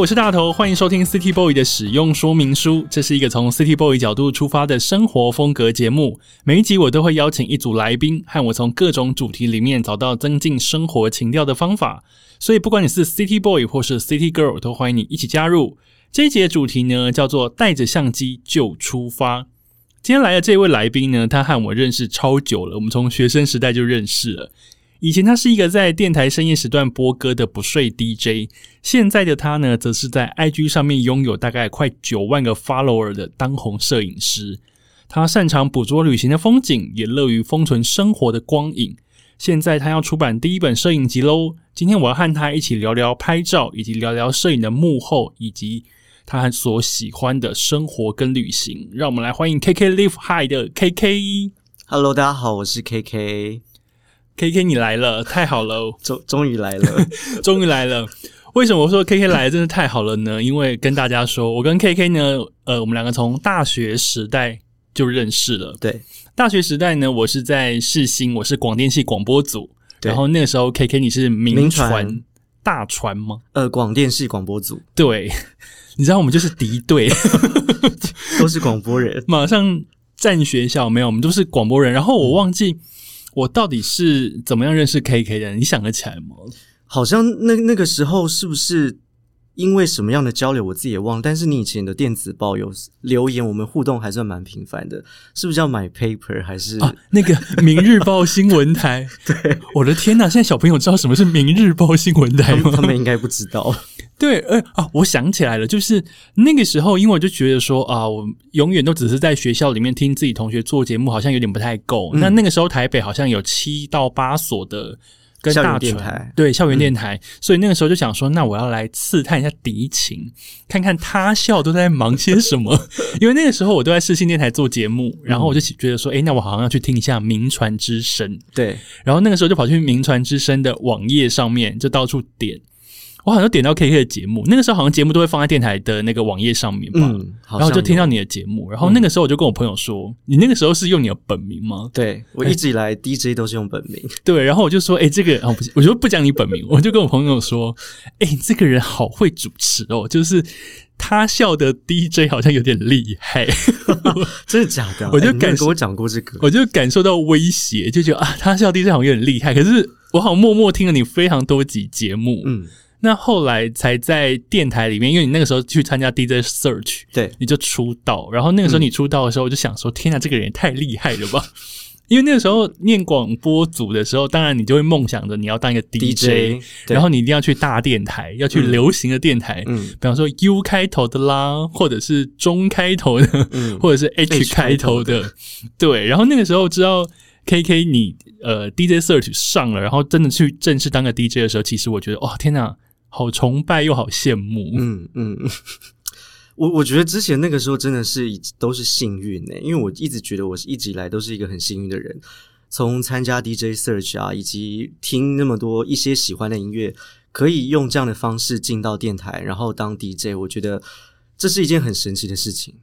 我是大头，欢迎收听 City Boy 的使用说明书。这是一个从 City Boy 角度出发的生活风格节目。每一集我都会邀请一组来宾，和我从各种主题里面找到增进生活情调的方法。所以，不管你是 City Boy 或是 City Girl，都欢迎你一起加入。这一节的主题呢，叫做带着相机就出发。今天来的这位来宾呢，他和我认识超久了，我们从学生时代就认识了。以前他是一个在电台深夜时段播歌的不睡 DJ，现在的他呢，则是在 IG 上面拥有大概快九万个 follower 的当红摄影师。他擅长捕捉旅行的风景，也乐于封存生活的光影。现在他要出版第一本摄影集喽。今天我要和他一起聊聊拍照，以及聊聊摄影的幕后，以及他所喜欢的生活跟旅行。让我们来欢迎 KK Live High 的 KK。Hello，大家好，我是 KK，KK 你来了，太好了，终终于来了。终于来了。为什么我说 KK 来的真的太好了呢？因为跟大家说，我跟 KK 呢，呃，我们两个从大学时代就认识了。对，大学时代呢，我是在世新，我是广电系广播组，然后那个时候 KK 你是民民传传大传吗？呃，广电系广播组对，你知道我们就是敌对，都是广播人。马上占学校没有，我们都是广播人。然后我忘记我到底是怎么样认识 KK 的，你想得起来吗？好像那那个时候是不是因为什么样的交流，我自己也忘了。但是你以前的电子报有留言，我们互动还算蛮频繁的，是不是叫买 paper 还是？啊，那个 《明日报》新闻台，对，我的天呐！现在小朋友知道什么是《明日报》新闻台吗？他们他们应该不知道。对，呃啊，我想起来了，就是那个时候，因为我就觉得说啊，我永远都只是在学校里面听自己同学做节目，好像有点不太够。嗯那那个时候台北好像有七到八所的。跟大电台对校园电台，所以那个时候就想说，那我要来刺探一下敌情，看看他校都在忙些什么。因为那个时候我都在视信电台做节目，然后我就觉得说，诶，那我好像要去听一下名传之声。对，然后那个时候就跑去名传之声的网页上面，就到处点。我好像点到 KK 的节目，那个时候好像节目都会放在电台的那个网页上面吧。嗯，然后。就听到你的节目，然后那个时候我就跟我朋友说：“你那个时候是用你的本名吗对我一直以来 DJ 都是用本名，？” 对，然后我就说：“哎、这个哦，不是，我就不讲你本名，我就跟我朋友说：‘哎、这个人好会主持哦，就是他笑的 DJ 好像有点厉害。’真的假的啊？我就感跟我讲过这个。我就感受到威胁，就觉得啊，他笑 DJ 好像有点厉害。可是我好像默默听了你非常多集节目，嗯，那后来才在电台里面，因为你那个时候去参加 DJ Search，对，你就出道。然后那个时候你出道的时候，我就想说，天哪，这个人也太厉害了吧！因为那个时候念广播组的时候，当然你就会梦想着你要当一个 DJ，, DJ 然后你一定要去大电台，要去流行的电台，嗯。比方说 U 开头的啦，或者是中开头的，嗯。或者是 H H 开头的，对。然后那个时候知道 KK 你呃 DJ Search 上了，然后真的去正式当个 DJ 的时候，其实我觉得哇天哪，好崇拜又好羡慕。嗯嗯，我我觉得之前那个时候真的是一都是幸运呢、因为我一直觉得我一直以来都是一个很幸运的人，从参加 DJ Search 啊，以及听那么多一些喜欢的音乐，可以用这样的方式进到电台，然后当 DJ，我觉得这是一件很神奇的事情。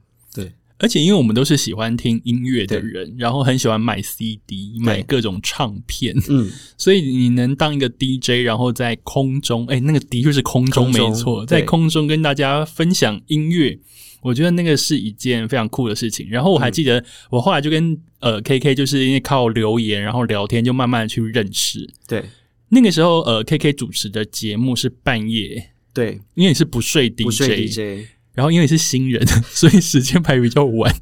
对，而且因为我们都是喜欢听音乐的人，然后很喜欢买 CD、买各种唱片，嗯，所以你能当一个 DJ，然后在空中，哎，那个的确是空中没错，在空中跟大家分享音乐。我觉得那个是一件非常酷的事情。然后我还记得，我后来就跟呃 KK，就是因为靠留言然后聊天，就慢慢的去认识。对那个时候，呃，KK 主持的节目是半夜，对，因为你是不睡 DJ，不睡 DJ。然后因为是新人，所以时间排比较晚，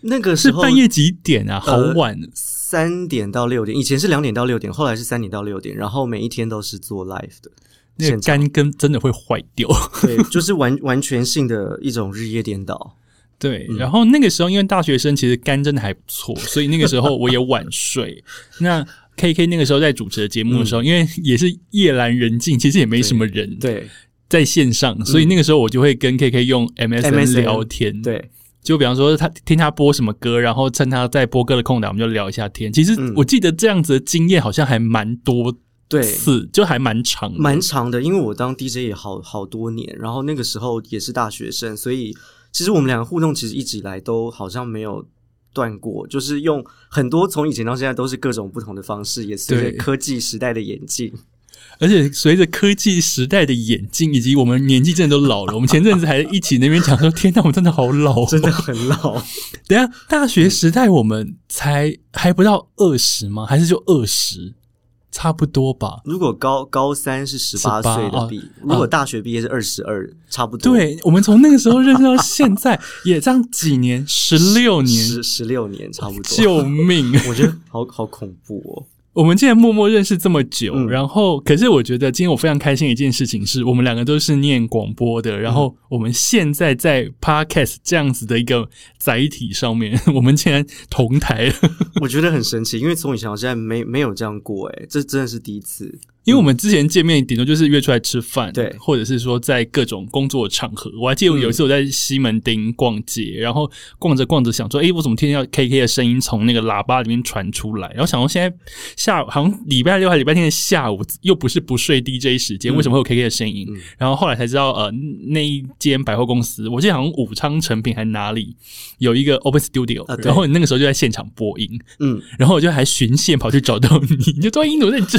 那个是时候半夜几点啊？好呃晚，三点到六点，以前是两点到六点，后来是三点到六点，然后每一天都是做 live 的。那个肝根真的会坏掉。对，就是完完全性的一种日夜颠倒。对，嗯然后那个时候因为大学生其实肝真的还不错，所以那个时候我也晚睡。那 K K 那个时候在主持的节目的时候，因为也是夜阑人静，其实也没什么人对在线上，所以那个时候我就会跟 K K 用 MSN 聊天。，对，就比方说他听他播什么歌，然后趁他在播歌的空档，我们就聊一下天。其实嗯我记得这样子的经验好像还蛮多对，是，就还蛮长的，蛮长的，因为我当 DJ 也好好多年，然后那个时候也是大学生，所以其实我们两个互动其实一直以来都好像没有断过，就是用很多从以前到现在都是各种不同的方式，也随着科技时代的演进。而且随着科技时代的演进，以及我们年纪真的都老了，我们前阵子还一起那边讲说：“天哪，我们真的好老、哦，真的很老。等下，大学时代我们才还不到二十吗？还是就二十？差不多吧。如果高高三是十八18岁的毕，如果大学毕业是二十二，差不多。，对，我们从那个时候认识到现在，也这样几年，十六年，十十六年差不多。救命！我觉得好好恐怖哦。我们竟然默默认识这么久，嗯然后，可是我觉得今天我非常开心的一件事情是，我们两个都是念广播的，然后我们现在在 podcast 这样子的一个载体上面，我们竟然同台了。我觉得很神奇，因为从以前到现在没没有这样过，诶，这真的是第一次。因为我们之前见面顶多就是约出来吃饭，对或者是说在各种工作场合。我还记得有一次我在西门町逛街，然后逛着逛着想说，诶，我怎么听到 K K 的声音从那个喇叭里面传出来？然后想到现在下午好像礼拜六还礼拜天的下午，又不是不睡 DJ 时间，嗯为什么会有 K K 的声音？嗯然后后来才知道，呃，那一间百货公司，我记得好像武昌成品还哪里有一个 Open Studio，、啊然后你那个时候就在现场播音，嗯，然后我就还循线跑去找到你，你就说音怎么在这？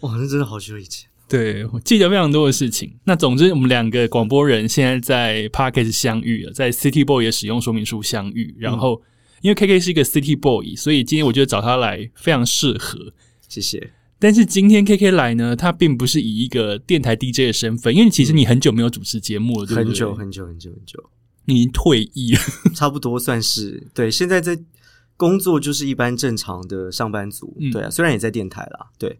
哇，那真的好久以前。对，我记得非常多的事情。那总之，我们两个广播人现在在 Podcast 相遇了，在 City Boy 的使用说明书相遇。然后，因为 KK 是一个 City Boy，所以今天我觉得找他来非常适合。谢谢。但是今天 KK 来呢，他并不是以一个电台 DJ 的身份，因为其实你很久没有主持节目了，对不对？很久很久很久很久，你已经退役了。差不多算是对。现在在工作就是一般正常的上班族，嗯对啊，虽然也在电台啦，对，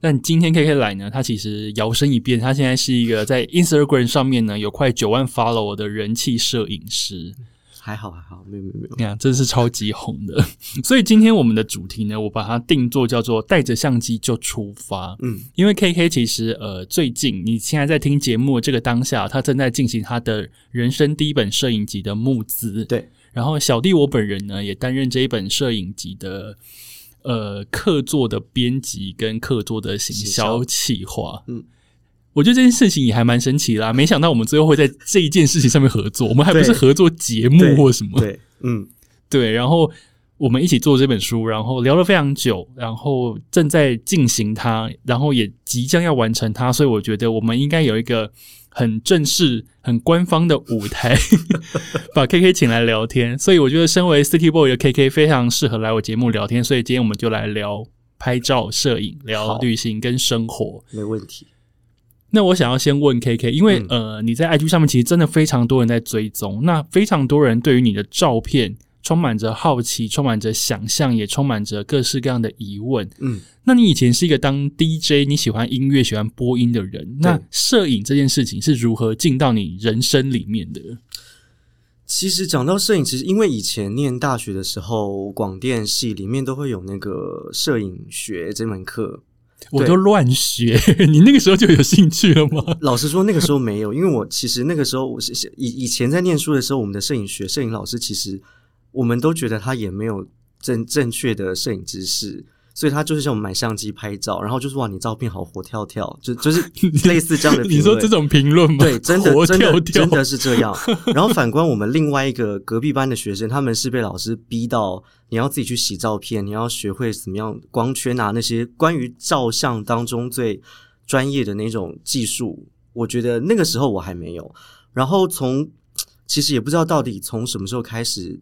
但今天 KK 来呢，他其实摇身一变，他现在是一个在 Instagram 上面呢有快九万 follow 的人气摄影师。还好还好，没有没有没有，你看，真是超级红的。所以今天我们的主题呢，我把它定做叫做“带着相机就出发”。嗯，因为 K K 其实呃，最近你现在在听节目的这个当下，他正在进行他的人生第一本摄影集的募资。对，然后小弟我本人呢，也担任这一本摄影集的呃客座的编辑跟客座的行销企划。嗯。我觉得这件事情也还蛮神奇的啦，没想到我们最后会在这一件事情上面合作，我们还不是合作节目或什么，对，嗯，对，然后我们一起做这本书，然后聊了非常久，然后正在进行它，然后也即将要完成它，所以我觉得我们应该有一个很正式、很官方的舞台，把 KK 请来聊天。所以我觉得，身为 City Boy 的 KK 非常适合来我节目聊天，所以今天我们就来聊拍照、摄影，聊旅行跟生活。没问题。那我想要先问 KK，因为、嗯呃，你在 IG 上面其实真的非常多人在追踪，那非常多人对于你的照片充满着好奇，充满着想象，也充满着各式各样的疑问。嗯，那你以前是一个当 DJ，你喜欢音乐、喜欢播音的人，那摄影这件事情是如何进到你人生里面的？其实讲到摄影，其实因为以前念大学的时候，广电系里面都会有那个摄影学这门课。我都乱学，你那个时候就有兴趣了吗？老实说，那个时候没有，因为我其实那个时候我是是以以前在念书的时候，我们的摄影学摄影老师其实我们都觉得他也没有正正确的摄影知识，所以他就是叫我们买相机拍照，然后就是哇，你照片好活跳跳，就就是 类似这样的评论。你说这种评论吗？对，真的活真的真的是这样。然后反观我们另外一个隔壁班的学生，他们是被老师逼到你要自己去洗照片，你要学会怎么样光圈啊那些关于照相当中最专业的那种技术。我觉得那个时候我还没有。然后从其实也不知道到底从什么时候开始，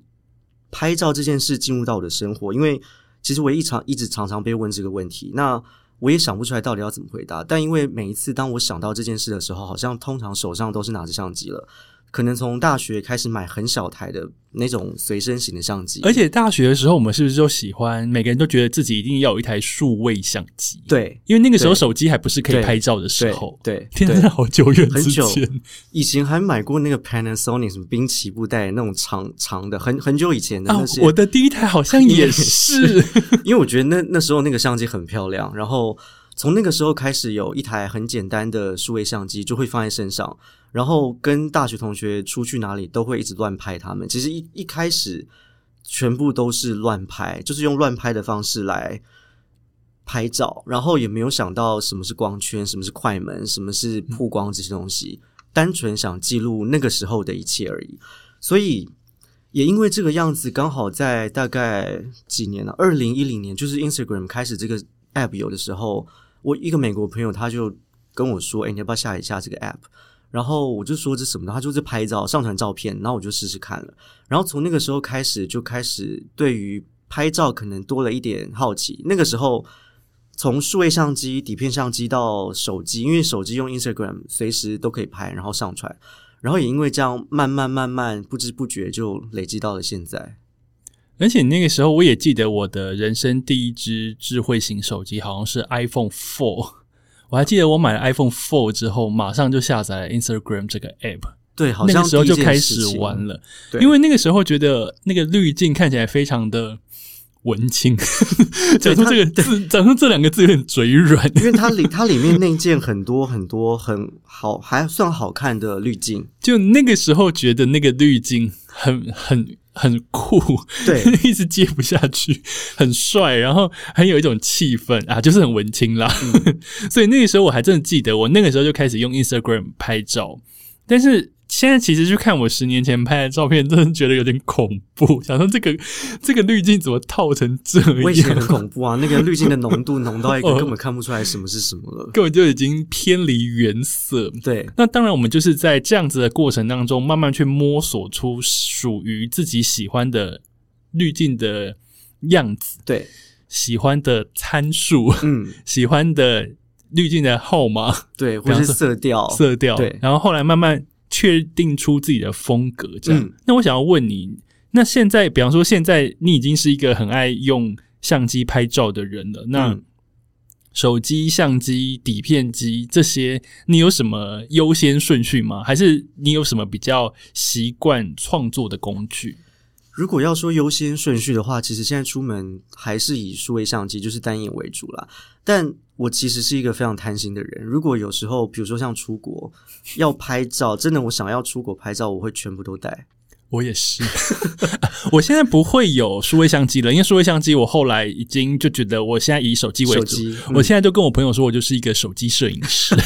拍照这件事进入到我的生活，因为其实我一常一直常常被问这个问题，那我也想不出来到底要怎么回答。但因为每一次当我想到这件事的时候，好像通常手上都是拿着相机了，可能从大学开始买很小台的那种随身型的相机，而且大学的时候，我们是不是就喜欢每个人都觉得自己一定要有一台数位相机？，对因为那个时候手机还不是可以拍照的时对候。对天哪，对好久远之很久前。以前还买过那个 Panasonic 什么滨崎步带那种长长的，很很久以前的啊那些。，我的第一台好像也是，因为我觉得那那时候那个相机很漂亮，然后从那个时候开始，有一台很简单的数位相机就会放在身上，然后跟大学同学出去哪里都会一直乱拍他们。其实一一开始全部都是乱拍，就是用乱拍的方式来拍照，然后也没有想到什么是光圈，什么是快门，什么是曝光这些东西，单纯想记录那个时候的一切而已。所以也因为这个样子，刚好在大概几年了，二零一零年，就是 Instagram 开始这个 app 有的时候。我一个美国朋友，他就跟我说：“哎，你要不要下一下这个 app？” 然后我就说：“这什么？”他就是拍照、上传照片。然后我就试试看了。然后从那个时候开始，就开始对于拍照可能多了一点好奇。那个时候，从数位相机、底片相机到手机，因为手机用 Instagram 随时都可以拍，然后上传。然后也因为这样，慢慢慢慢，不知不觉就累积到了现在。而且那个时候，我也记得我的人生第一只智慧型手机好像是 iPhone Four。我还记得我买了 iPhone Four 之后，马上就下载了 Instagram 这个 app。对，好像那个时候就开始玩了。因为那个时候觉得那个滤镜看起来非常的文青。讲出这个字，讲出这两个字有点嘴软，因为它里它里面那件很多很多很好，还算好看的滤镜。就那个时候觉得那个滤镜很很。很酷，对，一直接不下去，很帅，然后很有一种气氛啊，就是很文青啦。所以那个时候我还真的记得，我那个时候就开始用 Instagram 拍照，但是。现在其实去看我十年前拍的照片，真的觉得有点恐怖。想说这个这个滤镜怎么套成这样？我以前很恐怖啊！那个滤镜的浓度浓到一个根本看不出来什么是什么了，根本就已经偏离原色。对，那当然我们就是在这样子的过程当中，慢慢去摸索出属于自己喜欢的滤镜的样子。对，喜欢的参数，嗯，喜欢的滤镜的号码，对，或者是色调，色调。对，然后后来慢慢。确定出自己的风格，这样。那我想要问你，那现在，比方说，现在你已经是一个很爱用相机拍照的人了。那手机、相机、底片机这些，你有什么优先顺序吗？还是你有什么比较习惯创作的工具？如果要说优先顺序的话，其实现在出门还是以数位相机，就是单眼为主啦。但我其实是一个非常贪心的人。如果有时候，比如说像出国要拍照，真的我想要出国拍照，我会全部都带。我也是，我现在不会有数位相机了，因为数位相机我后来已经就觉得，我现在以手机为主。我现在就跟我朋友说，我就是一个手机摄影师，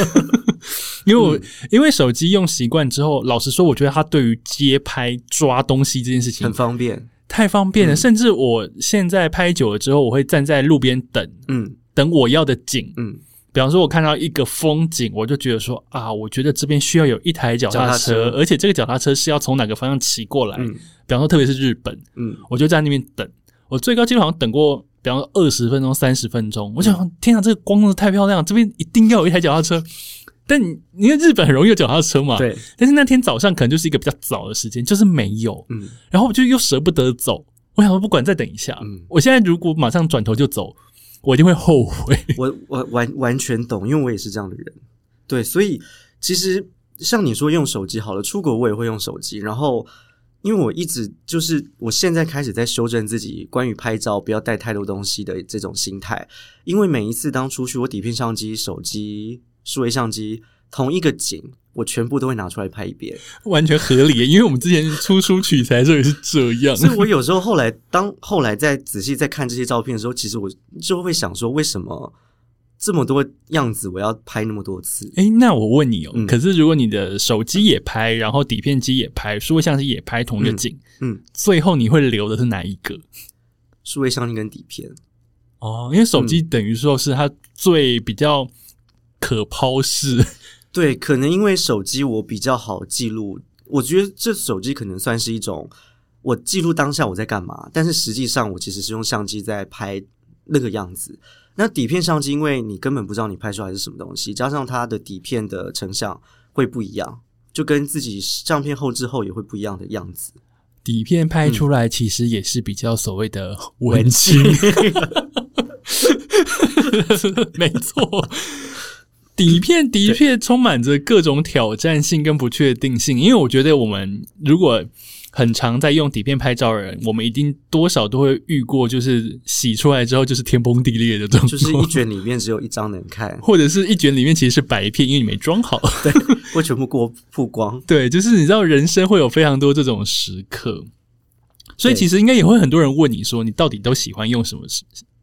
因为我因为手机用习惯之后，老实说，我觉得它对于街拍抓东西这件事情很方便，太方便了。甚至我现在拍久了之后，我会站在路边等，嗯。等我要的景，嗯，比方说，我看到一个风景，我就觉得说啊，我觉得这边需要有一台脚踏车，而且这个脚踏车是要从哪个方向骑过来。嗯比方说，特别是日本，嗯，我就在那边等，我最高记录好像等过，比方说二十分钟、三十分钟。我想，天啊，这个光太漂亮，这边一定要有一台脚踏车。但因为日本很容易有脚踏车嘛，对。但是那天早上可能就是一个比较早的时间，就是没有，嗯。然后我就又舍不得走，我想说不管再等一下，嗯，我现在如果马上转头就走。我一定会后悔。我我完完全懂，因为我也是这样的人。对，所以其实像你说用手机好了，出国我也会用手机。然后，因为我一直就是我现在开始在修正自己关于拍照不要带太多东西的这种心态。因为每一次当出去，我底片相机、手机、数位相机同一个景。我全部都会拿出来拍一遍，完全合理。因为我们之前出书取材的时候也是这样，所以我有时候后来当后来再仔细再看这些照片的时候，其实我就会想说，为什么这么多样子我要拍那么多次？哎，那我问你哦，可是如果你的手机也拍，然后底片机也拍，数位相机也拍同一个景，嗯，最后你会留的是哪一个？数位相机跟底片哦，因为手机等于说是它最比较可抛式。对，可能因为手机我比较好记录，我觉得这手机可能算是一种我记录当下我在干嘛，但是实际上我其实是用相机在拍那个样子。那底片相机，因为你根本不知道你拍出来是什么东西，加上它的底片的成像会不一样，就跟自己相片后置后也会不一样的样子。底片拍出来其实也是比较所谓的文青，没错。底片的确充满着各种挑战性跟不确定性，因为我觉得我们如果很常在用底片拍照的人，我们一定多少都会遇过，就是洗出来之后就是天崩地裂的状况，就是一卷里面只有一张能看，或者是一卷里面其实是白片，因为你没装好，对，会全部过曝光。对，就是你知道人生会有非常多这种时刻，所以其实应该也会很多人问你说，你到底都喜欢用什么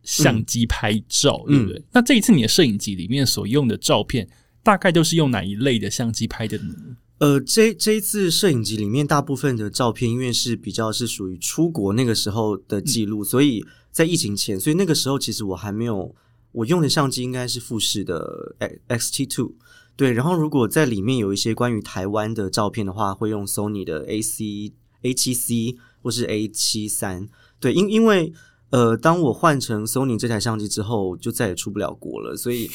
相机拍照，对不对？那这一次你的摄影集里面所用的照片，大概都是用哪一类的相机拍的呢？呃，这这一次摄影集里面大部分的照片，因为是比较是属于出国那个时候的记录，所以在疫情前，所以那个时候其实我还没有我用的相机应该是富士的 X T Two，对。然后如果在里面有一些关于台湾的照片的话，会用 Sony 的 A C A 七 C 或是 A 七三，对，因因为。呃，当我换成 Sony 这台相机之后，就再也出不了国了，所以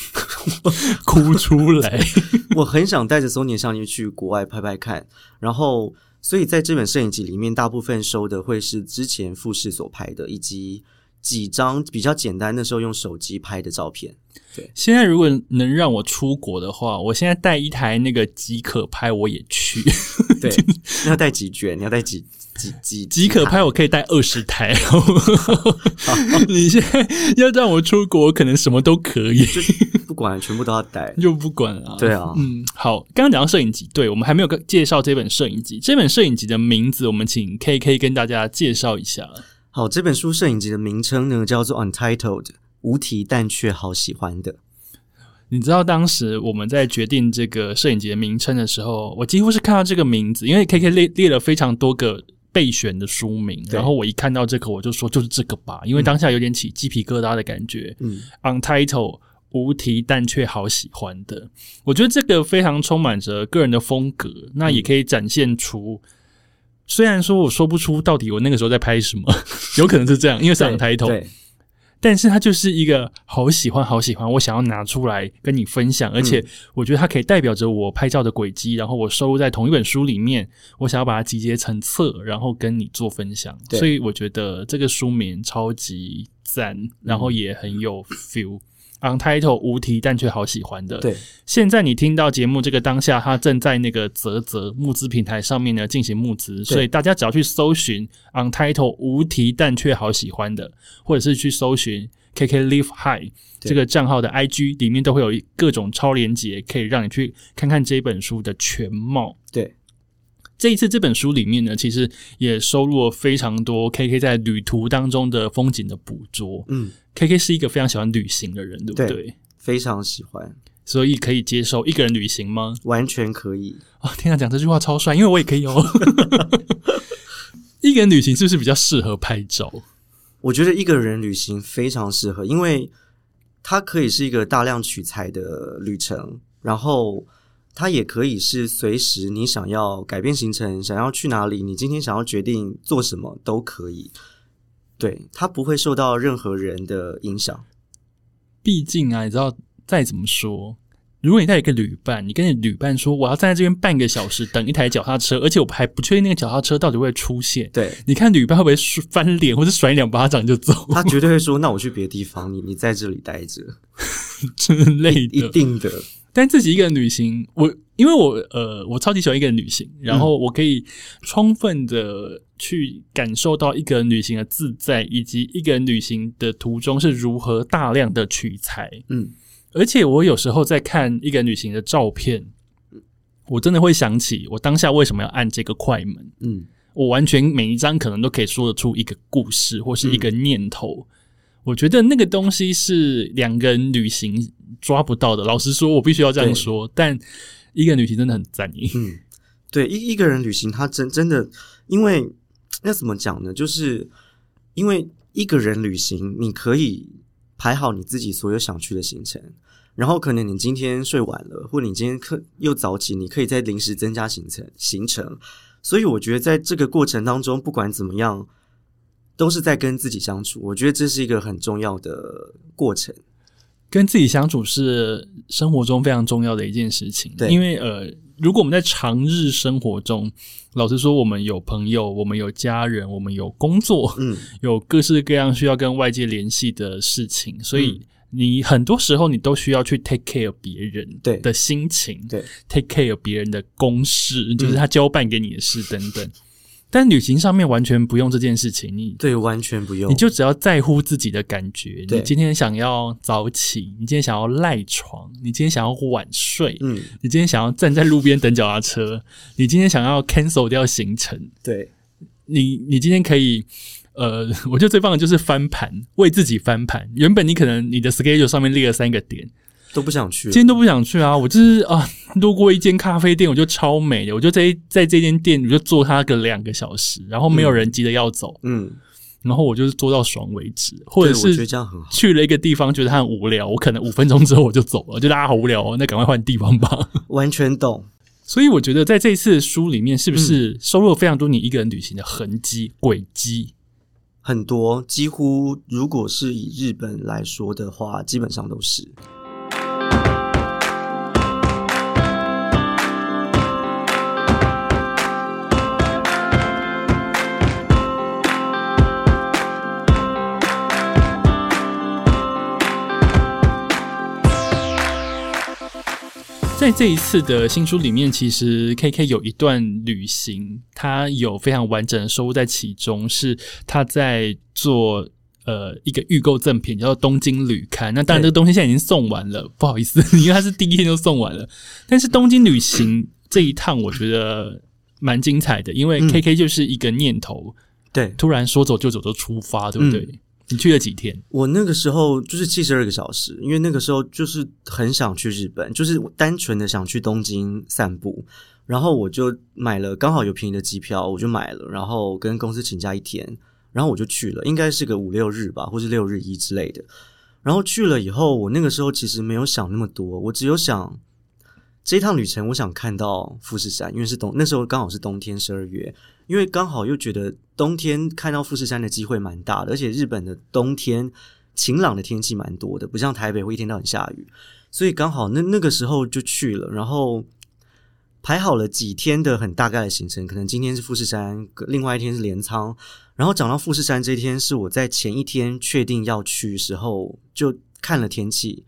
哭出来。我很想带着 Sony 相机去国外拍拍看，然后，所以在这本摄影集里面，大部分收的会是之前富士所拍的，以及几张比较简单的时候用手机拍的照片。对，现在如果能让我出国的话，我现在带一台那个即可拍，我也去。对，你要带几卷？你要带几？几几即可拍，我可以带二十台。你现在要让我出国，可能什么都可以，不管全部都要带，就不管啊。对啊，嗯，好，刚刚讲到摄影集，对我们还没有介绍这本摄影集。这本摄影集的名字，我们请 K K 跟大家介绍一下。好，这本书摄影集的名称呢，叫做 Untitled，无题但却好喜欢的。你知道当时我们在决定这个摄影集的名称的时候，我几乎是看到这个名字，因为 K K 列列了非常多个。备选的书名，然后我一看到这个，我就说就是这个吧，因为当下有点起鸡皮疙瘩的感觉。嗯，Untitled 无题但却好喜欢的，我觉得这个非常充满着个人的风格，那也可以展现出。虽然说我说不出到底我那个时候在拍什么，有可能是这样，因为是 Untitled。但是它就是一个好喜欢，好喜欢，我想要拿出来跟你分享，而且我觉得它可以代表着我拍照的轨迹，然后我收录在同一本书里面，我想要把它集结成册，然后跟你做分享。所以我觉得这个书名超级赞，然后也很有 feel。Untitled 无题但却好喜欢的。对，现在你听到节目这个当下，它正在那个泽泽募资平台上面呢进行募资，所以大家只要去搜寻 Untitled 无题但却好喜欢的，或者是去搜寻 KK Live High 这个账号的 IG 里面都会有各种超连接，可以让你去看看这本书的全貌。对。这一次这本书里面呢，其实也收录了非常多 K K 在旅途当中的风景的捕捉。嗯，K K 是一个非常喜欢旅行的人，对不对？非常喜欢，所以可以接受一个人旅行吗？完全可以。哦，天啊，讲这句话超帅，因为我也可以哦。一个人旅行是不是比较适合拍照？我觉得一个人旅行非常适合，因为它可以是一个大量取材的旅程，然后。它也可以是随时你想要改变行程，想要去哪里，你今天想要决定做什么都可以。对，它不会受到任何人的影响。毕竟啊，你知道，再怎么说，如果你带一个旅伴，你跟你旅伴说我要站在这边半个小时等一台脚踏车，而且我还不确定那个脚踏车到底会出现。对，你看旅伴会不会翻脸或者甩两巴掌就走？他绝对会说：“那我去别的地方，你你在这里待着 之类的。”一定的。但自己一个人旅行，我因为我呃，我超级喜欢一个人旅行，然后我可以充分的去感受到一个人旅行的自在，以及一个人旅行的途中是如何大量的取材。嗯，而且我有时候在看一个人旅行的照片，我真的会想起我当下为什么要按这个快门。嗯，我完全每一张可能都可以说得出一个故事或是一个念头。我觉得那个东西是两个人旅行抓不到的。老实说，我必须要这样说。但一个人旅行真的很赞意。嗯，对，一一个人旅行，他真真的，因为那怎么讲呢？就是因为一个人旅行，你可以排好你自己所有想去的行程，然后可能你今天睡晚了，或你今天课又早起，你可以在临时增加行程行程。所以我觉得在这个过程当中，不管怎么样。都是在跟自己相处，我觉得这是一个很重要的过程。跟自己相处是生活中非常重要的一件事情。对，因为呃，如果我们在长日生活中，老实说，我们有朋友，我们有家人，我们有工作，嗯，有各式各样需要跟外界联系的事情，所以你很多时候你都需要去 take care 别人对的心情，对，take care 别人的公事，就是他交办给你的事等等。但旅行上面完全不用这件事情，你对，完全不用，你就只要在乎自己的感觉。你今天想要早起，你今天想要赖床，你今天想要晚睡，嗯，你今天想要站在路边等脚踏车，你今天想要 cancel 掉行程，对，你你今天可以。呃，我觉得最棒的就是翻盘，为自己翻盘。原本你可能你的 schedule 上面列了三个点，都不想去今。天都不想去啊！我就是啊，路过一间咖啡店，我就超美的，我就在在这间店，我就坐它个两个小时，然后没有人急着要走，嗯，然后我就是坐到爽为止，或者我觉得是这样很好。去了一个地方觉得它很无聊，我可能五分钟之后我就走了，就大家好无聊哦，那赶快换地方吧。完全懂。所以我觉得在这一次的书里面，是不嗯是收录了非常多你一个人旅行的痕迹、轨迹？很多几乎，如果是以日本来说的话，基本上都是。在这一次的新书里面，其实 K K 有一段旅行，他有非常完整的收入在其中，是他在做呃一个预购赠品，叫做《东京旅刊》。那当然，这个东西现在已经送完了，不好意思，因为它是第一天就送完了。但是东京旅行这一趟，我觉得蛮精彩的，因为嗯 K K 就是一个念头，对突然说走就走就出发，对不对？你去了几天？我那个时候就是七十二个小时，因为那个时候就是很想去日本，就是单纯的想去东京散步，然后我就买了，刚好有便宜的机票，我就买了，然后跟公司请假一天，然后我就去了，应该是个五六日吧，或是六日一之类的。然后去了以后，我那个时候其实没有想那么多，我只有想这一趟旅程，我想看到富士山，因为是冬，那时候刚好是冬天十二月，因为刚好又觉得冬天看到富士山的机会蛮大的，而且日本的冬天晴朗的天气蛮多的，不像台北会一天到晚下雨，所以刚好那那个时候就去了，然后排好了几天的很大概的行程，可能今天是富士山，另外一天是镰仓，然后讲到富士山这一天是我在前一天确定要去时候就看了天气，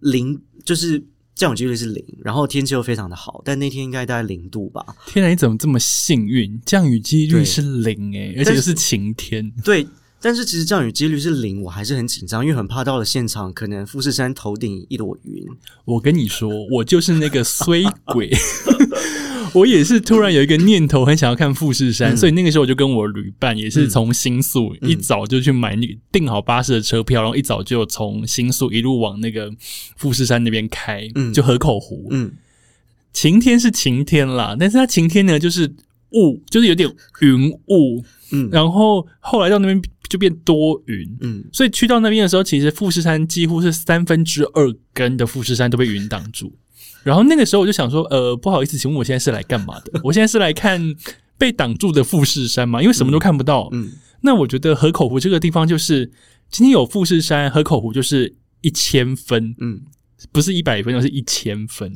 零就是降雨几率是零，然后天气又非常的好，但那天应该大概零度吧。天哪，你怎么这么幸运？降雨几率是零诶、而且是晴天。对，但是其实降雨几率是零，我还是很紧张，因为很怕到了现场，可能富士山头顶一朵云。我跟你说，我就是那个衰鬼。我也是突然有一个念头，很想要看富士山，嗯所以那个时候我就跟我旅伴也是从新宿、嗯一早就去买那个订好巴士的车票，然后一早就从新宿一路往那个富士山那边开，嗯就河口湖。嗯，晴天是晴天啦，但是它晴天呢就是雾，就是有点云雾，嗯然后后来到那边就变多云，嗯，所以去到那边的时候，其实富士山几乎是三分之二根的富士山都被云挡住。然后那个时候我就想说，呃，不好意思，请问我现在是来干嘛的？我现在是来看被挡住的富士山吗？因为什么都看不到。嗯那我觉得河口湖这个地方就是，今天有富士山，河口湖就是一千分，嗯，不是一百分，而是一千分。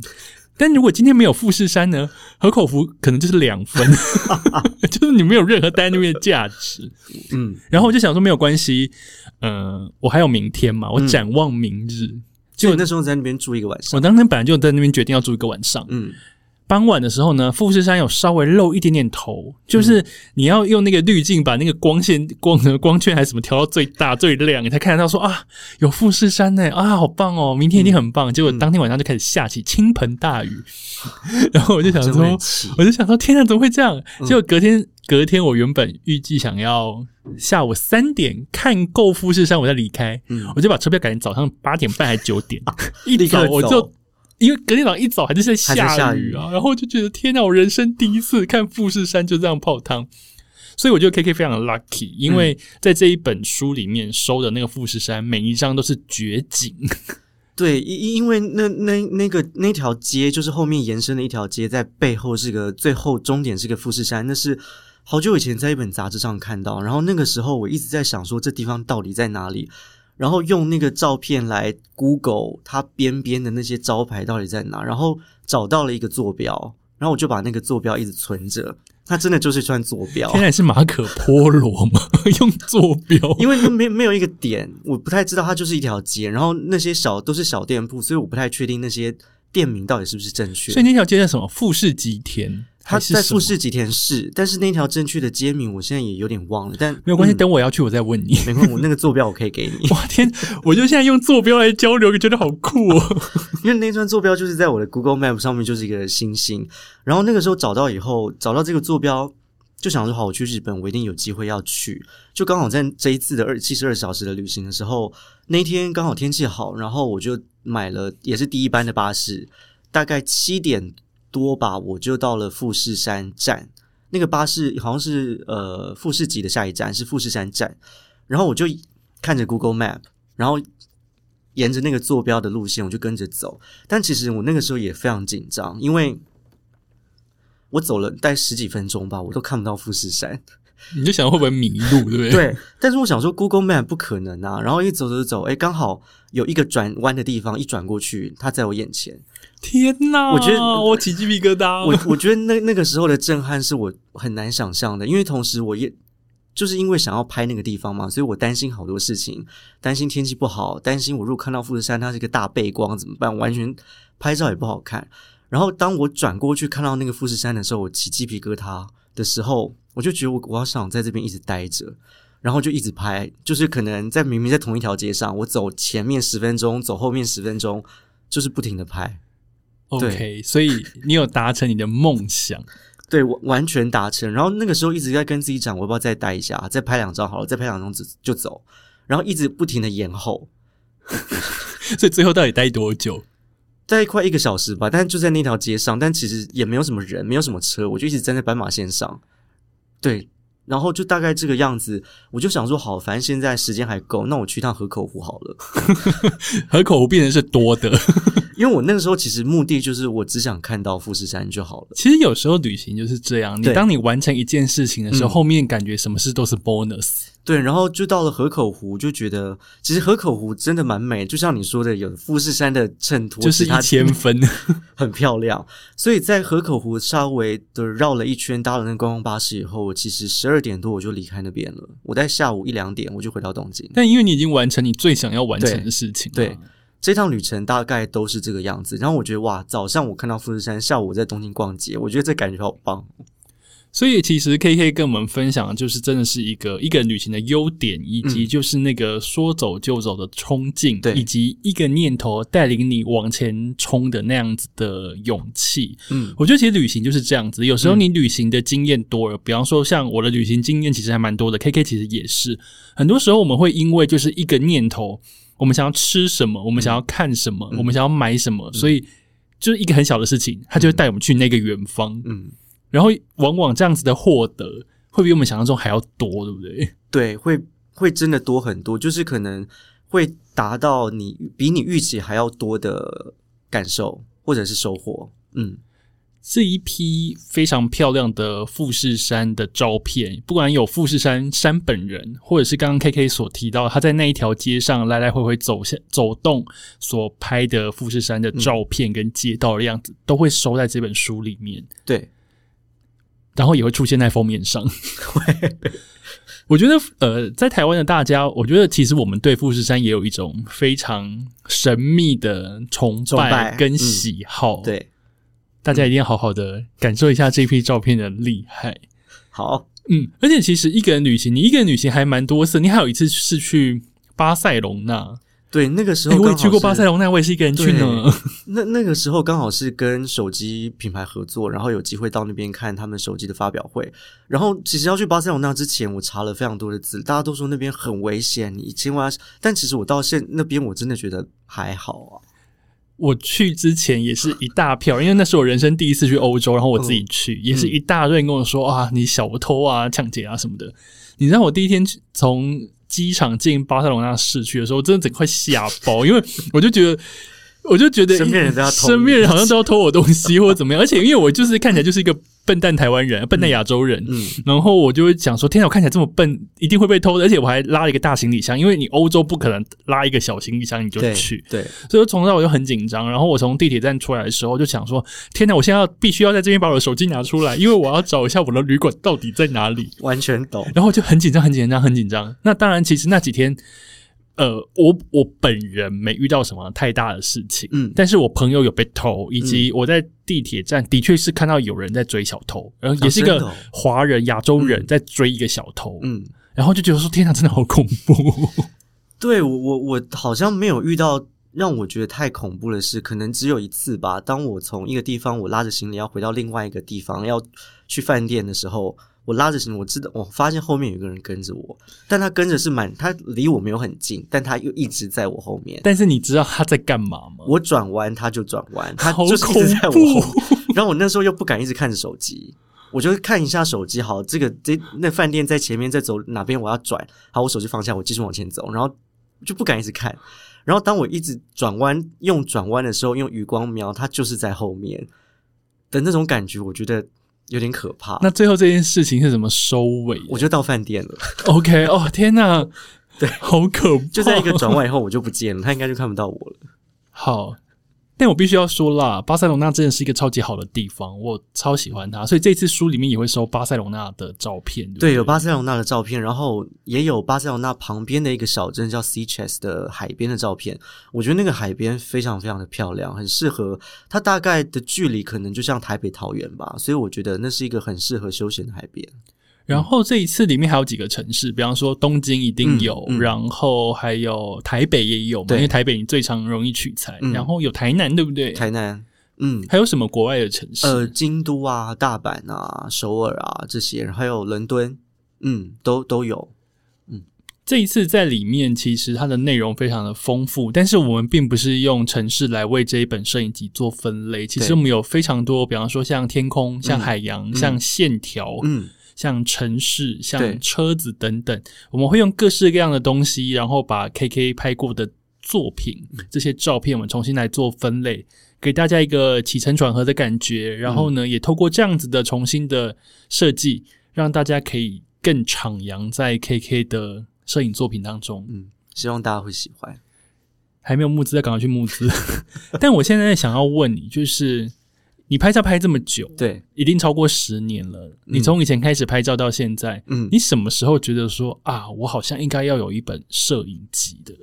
但如果今天没有富士山呢，河口湖可能就是两分，就是你没有任何待在那边的价值。嗯，然后我就想说没有关系，呃，我还有明天嘛，我展望明日。就那时候在那边住一个晚上我上。当天本来就在那边决定要住一个晚上。嗯傍晚的时候呢，富士山有稍微露一点点头，就是你要用那个滤镜把那个光线、光 光圈还是什么调到最大最亮，你才看得到说啊，有富士山呢，啊，好棒哦，明天一定很棒。结果当天晚上就开始下起倾盆大雨，然后我就想说，气我就想说，天啊，怎么会这样？结果隔天，隔天我原本预计想要下午三点看够富士山，我再离开，嗯。我就把车票改成早上八点半还九点，一 立刻走早我就。因为隔天早上一早还是在下雨。雨啊，然后我就觉得天哪，我人生第一次看富士山就这样泡汤，所以我觉得 K K 非常的 lucky，因为在这一本书里面收的那个富士山，每一张都是绝景，对，因因为那那那个那条街就是后面延伸的一条街，在背后是个最后终点是个富士山，那是好久以前在一本杂志上看到，然后那个时候我一直在想说这地方到底在哪里，然后用那个照片来 Google 它边边的那些招牌到底在哪，然后找到了一个坐标，然后我就把那个坐标一直存着，它真的就是一串坐标天。然是马可波罗吗？用坐标，因为它没没有一个点，我不太知道它就是一条街，然后那些小都是小店铺，所以我不太确定那些店名到底是不是正确所以。那条街叫什么？富士吉田它还是什么在富士吉田市，但是那条正确的街名我现在也有点忘了，但没有关系，嗯等我要去我再问你。没关系，我那个坐标我可以给你，哇天，我就现在用坐标来交流，觉得好酷哦。因为那串坐标就是在我的 Google Map 上面就是一个星星，然后那个时候找到以后，找到这个坐标，就想说好，我去日本，我一定有机会要去。就刚好在这一次的二七十二小时的旅行的时候，那天刚好天气好，然后我就买了也是第一班的巴士，大概七点多吧，我就到了富士山站。那个巴士好像是呃富士急的下一站是富士山站，然后我就看着 Google Map，然后沿着那个坐标的路线我就跟着走。但其实我那个时候也非常紧张，因为我走了大概十几分钟吧，我都看不到富士山。你就想会不会迷路，对不对？对，但是我想说 Google Map 不可能啊，然后一走走走，哎，刚好有一个转弯的地方，一转过去，它在我眼前。天哪！我觉得我起鸡皮疙瘩。我我觉得那那个时候的震撼是我很难想象的，因为同时我也就是因为想要拍那个地方嘛，所以我担心好多事情，担心天气不好，担心我如果看到富士山它是一个大背光怎么办，完全拍照也不好看。然后当我转过去看到那个富士山的时候，我起鸡皮疙瘩的时候，我就觉得我我要想在这边一直待着。然后就一直拍，就是可能在明明在同一条街上，我走前面十分钟，走后面十分钟，就是不停的拍。OK，所以你有达成你的梦想。对，完完全达成。然后那个时候一直在跟自己讲，我要不要再待一下，再拍两张好了，再拍两张就就走。然后一直不停的延后，所以最后到底待多久？待快一个小时吧。但是就在那条街上，但其实也没有什么人，没有什么车，我就一直站在斑马线上。对，然后就大概这个样子，我就想说，好，反正现在时间还够，那我去趟河口湖好了。河口湖变成是多的。因为我那个时候其实目的就是我只想看到富士山就好了。其实有时候旅行就是这样，你对当你完成一件事情的时候，嗯后面感觉什么事都是 bonus。对，然后就到了河口湖，就觉得其实河口湖真的蛮美，就像你说的，有富士山的衬托，就是它一千分，很漂亮。所以在河口湖稍微的绕了一圈，搭了那个观光巴士以后，我其实十二点多我就离开那边了。我在下午一两点我就回到东京。但因为你已经完成你最想要完成的事情，对，这趟旅程大概都是这个样子。然后我觉得哇，早上我看到富士山，下午我在东京逛街，我觉得这感觉好棒。所以其实 K K 跟我们分享的就是真的是一个一个人旅行的优点，以及就是那个说走就走的冲劲，对以及一个念头带领你往前冲的那样子的勇气。嗯，我觉得其实旅行就是这样子，有时候你旅行的经验多了，比方说像我的旅行经验其实还蛮多的，K K 其实也是，很多时候我们会因为就是一个念头，我们想要吃什么，我们想要看什么，我们想要买什么，所以就是一个很小的事情，他就会带我们去那个远方。嗯，然后往往这样子的获得，会比我们想象中还要多，对不对？对，会会真的多很多，就是可能会达到你比你预期还要多的感受或者是收获。嗯，这一批非常漂亮的富士山的照片，不管有富士山山本人，或者是刚刚 K K 所提到他在那一条街上来来回回走下走动所拍的富士山的照片跟街道的样子，都会收在这本书里面。对，然后也会出现在封面上。我觉得，呃，在台湾的大家，我觉得其实我们对富士山也有一种非常神秘的崇崇拜跟喜好。，对，大家一定要好好的感受一下这批照片的厉害。好，嗯，而且其实一个人旅行，你一个人旅行还蛮多次。你还有一次是去巴塞隆那，对，那个时候、我也去过巴塞隆那，我也是一个人去呢。那那个时候刚好是跟手机品牌合作，然后有机会到那边看他们手机的发表会。然后其实要去巴塞罗那之前，我查了非常多的字，大家都说那边很危险，你千万。但其实我到现那边，我真的觉得还好啊。我去之前也是一大票，因为那是我人生第一次去欧洲，然后我自己去，也是一大堆人跟我说啊，你小偷啊、抢劫啊什么的。你知道我第一天从机场进巴塞罗那市区的时候，我真的整个快吓爆，因为我就觉得。我就觉得身边人都要偷身边人好像都要偷我东西或者怎么样，而且因为我就是看起来就是一个笨蛋台湾人、笨蛋亚洲人，嗯，然后我就会想说，天哪，我看起来这么笨，一定会被偷的，而且我还拉了一个大行李箱，因为你欧洲不可能拉一个小行李箱你就对去，对，所以从那我就很紧张。然后我从地铁站出来的时候就想说，天哪，我现在要必须要在这边把我的手机拿出来，因为我要找一下我的旅馆到底在哪里。完全懂。然后就很紧张，很紧张，很紧张。那当然，其实那几天。呃，我我本人没遇到什么太大的事情，嗯但是我朋友有被偷，以及我在地铁站的确是看到有人在追小偷，然后也是一个华人亚洲人嗯在追一个小偷，嗯，然后就觉得说天哪，真的好恐怖。对我我我好像没有遇到让我觉得太恐怖的事，可能只有一次吧。当我从一个地方我拉着行李要回到另外一个地方要去饭店的时候，我拉着行李，我知道我发现后面有个人跟着我，但他跟着是蛮，他离我没有很近，但他又一直在我后面。但是你知道他在干嘛吗？我转弯他就转弯，他就是一直在我后面。然后我那时候又不敢一直看着手机，我就看一下手机。好，这个这那饭店在前面，在走哪边我要转，好，我手机放下，我继续往前走，然后就不敢一直看。然后当我一直转弯用转弯的时候，用余光瞄，他就是在后面的那种感觉，我觉得有点可怕。那最后这件事情是怎么收尾？我就到饭店了，OK，哦天哪，对，好可怕！就在一个转弯以后，我就不见了，他应该就看不到我了。好，但我必须要说啦，巴塞隆纳真的是一个超级好的地方，我超喜欢它，所以这次书里面也会收巴塞隆纳的照片。对，有巴塞隆纳的照片，然后也有巴塞隆纳旁边的一个小镇叫 Sitges 的海边的照片。我觉得那个海边非常非常的漂亮，很适合它。大概的距离可能就像台北桃园吧，所以我觉得那是一个很适合休闲的海边。然后这一次里面还有几个城市，比方说东京一定有，嗯。嗯然后还有台北也有嘛，因为台北你最常容易取材，嗯。然后有台南，对不对？台南，嗯，还有什么国外的城市？呃，京都啊、大阪啊、首尔啊这些，还有伦敦，嗯，都都有。这一次在里面，其实它的内容非常的丰富，但是我们并不是用城市来为这一本摄影集做分类。其实我们有非常多，比方说像天空、像海洋、嗯。像线条、嗯，像城市、像车子等等，我们会用各式各样的东西，然后把 KK 拍过的作品这些照片，我们重新来做分类，给大家一个起承转合的感觉。然后呢，也透过这样子的重新的设计，让大家可以更徜徉在 KK 的摄影作品当中。嗯，希望大家会喜欢。还没有募资，再赶快去募资。但我现在想要问你，就是你拍照拍这么久，对，一定超过十年了。你从以前开始拍照到现在，嗯，你什么时候觉得说啊，我好像应该要有一本摄影集的？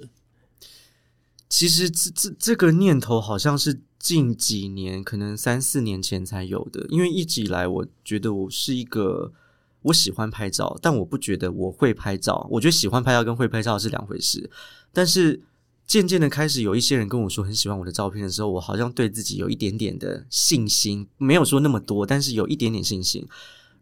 其实这这这个念头好像是近几年，可能三四年前才有的。因为一直以来，我觉得我是一个我喜欢拍照，但我不觉得我会拍照。我觉得喜欢拍照跟会拍照是两回事。但是渐渐的开始有一些人跟我说很喜欢我的照片的时候，我好像对自己有一点点的信心，没有说那么多，但是有一点点信心。